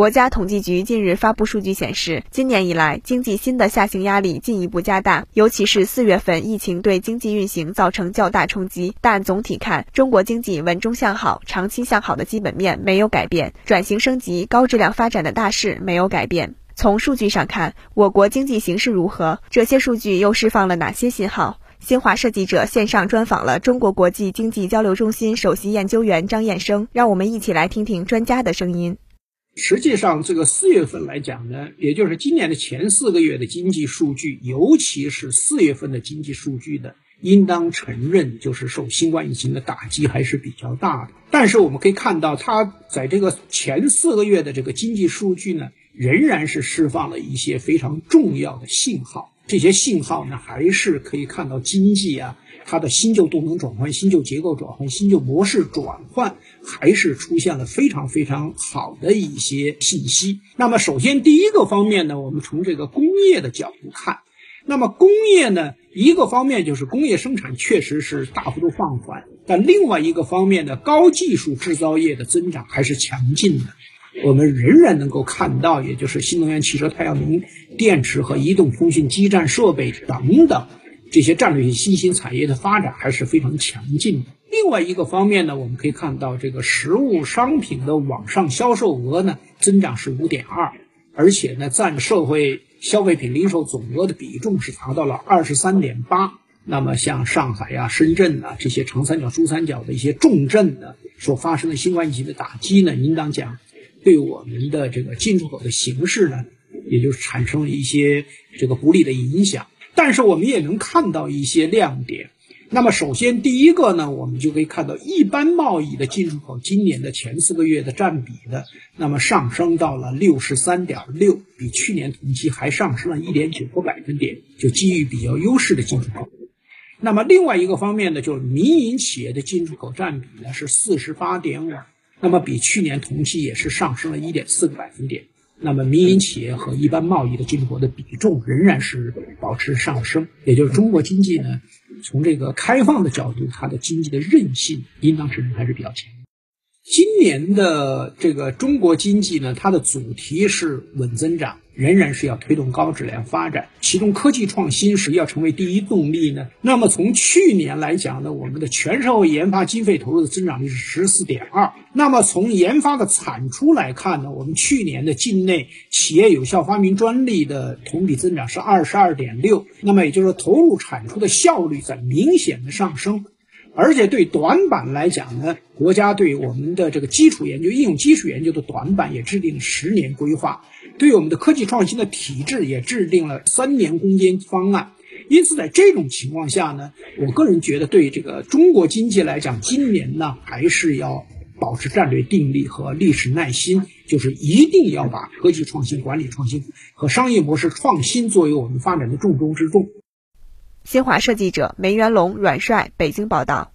国家统计局近日发布数据显示，今年以来经济新的下行压力进一步加大，尤其是四月份疫情对经济运行造成较大冲击。但总体看，中国经济稳中向好、长期向好的基本面没有改变，转型升级、高质量发展的大势没有改变。从数据上看，我国经济形势如何？这些数据又释放了哪些信号？新华社记者线上专访了中国国际经济交流中心首席研究员张燕生，让我们一起来听听专家的声音。实际上，这个四月份来讲呢，也就是今年的前四个月的经济数据，尤其是四月份的经济数据呢，应当承认就是受新冠疫情的打击还是比较大的。但是我们可以看到，它在这个前四个月的这个经济数据呢，仍然是释放了一些非常重要的信号。这些信号呢，还是可以看到经济啊。它的新旧动能转换、新旧结构转换、新旧模式转换，还是出现了非常非常好的一些信息。那么，首先第一个方面呢，我们从这个工业的角度看，那么工业呢，一个方面就是工业生产确实是大幅度放缓，但另外一个方面呢，高技术制造业的增长还是强劲的。我们仍然能够看到，也就是新能源汽车、太阳能电池和移动通讯基站设备等等。这些战略性新兴产业的发展还是非常强劲的。另外一个方面呢，我们可以看到这个实物商品的网上销售额呢增长是五点二，而且呢占社会消费品零售总额的比重是达到了二十三点八。那么像上海呀、深圳啊这些长三角、珠三角的一些重镇呢，所发生的新冠疫情的打击呢，应当讲对我们的这个进出口的形势呢，也就是产生了一些这个不利的影响。但是我们也能看到一些亮点。那么，首先第一个呢，我们就可以看到一般贸易的进出口今年的前四个月的占比呢，那么上升到了六十三点六，比去年同期还上升了一点九个百分点，就基于比较优势的进出口。那么另外一个方面呢，就是民营企业的进出口占比呢是四十八点五，那么比去年同期也是上升了一点四个百分点。那么，民营企业和一般贸易的进出口的比重仍然是保持上升，也就是中国经济呢，从这个开放的角度，它的经济的韧性应当承认还是比较强。今年的这个中国经济呢，它的主题是稳增长。仍然是要推动高质量发展，其中科技创新是要成为第一动力呢。那么从去年来讲呢，我们的全社会研发经费投入的增长率是十四点二。那么从研发的产出来看呢，我们去年的境内企业有效发明专利的同比增长是二十二点六。那么也就是说，投入产出的效率在明显的上升。而且对短板来讲呢，国家对我们的这个基础研究、应用基础研究的短板也制定十年规划，对我们的科技创新的体制也制定了三年攻坚方案。因此，在这种情况下呢，我个人觉得对这个中国经济来讲，今年呢还是要保持战略定力和历史耐心，就是一定要把科技创新、管理创新和商业模式创新作为我们发展的重中之重。新华社记者梅元龙、阮帅北京报道。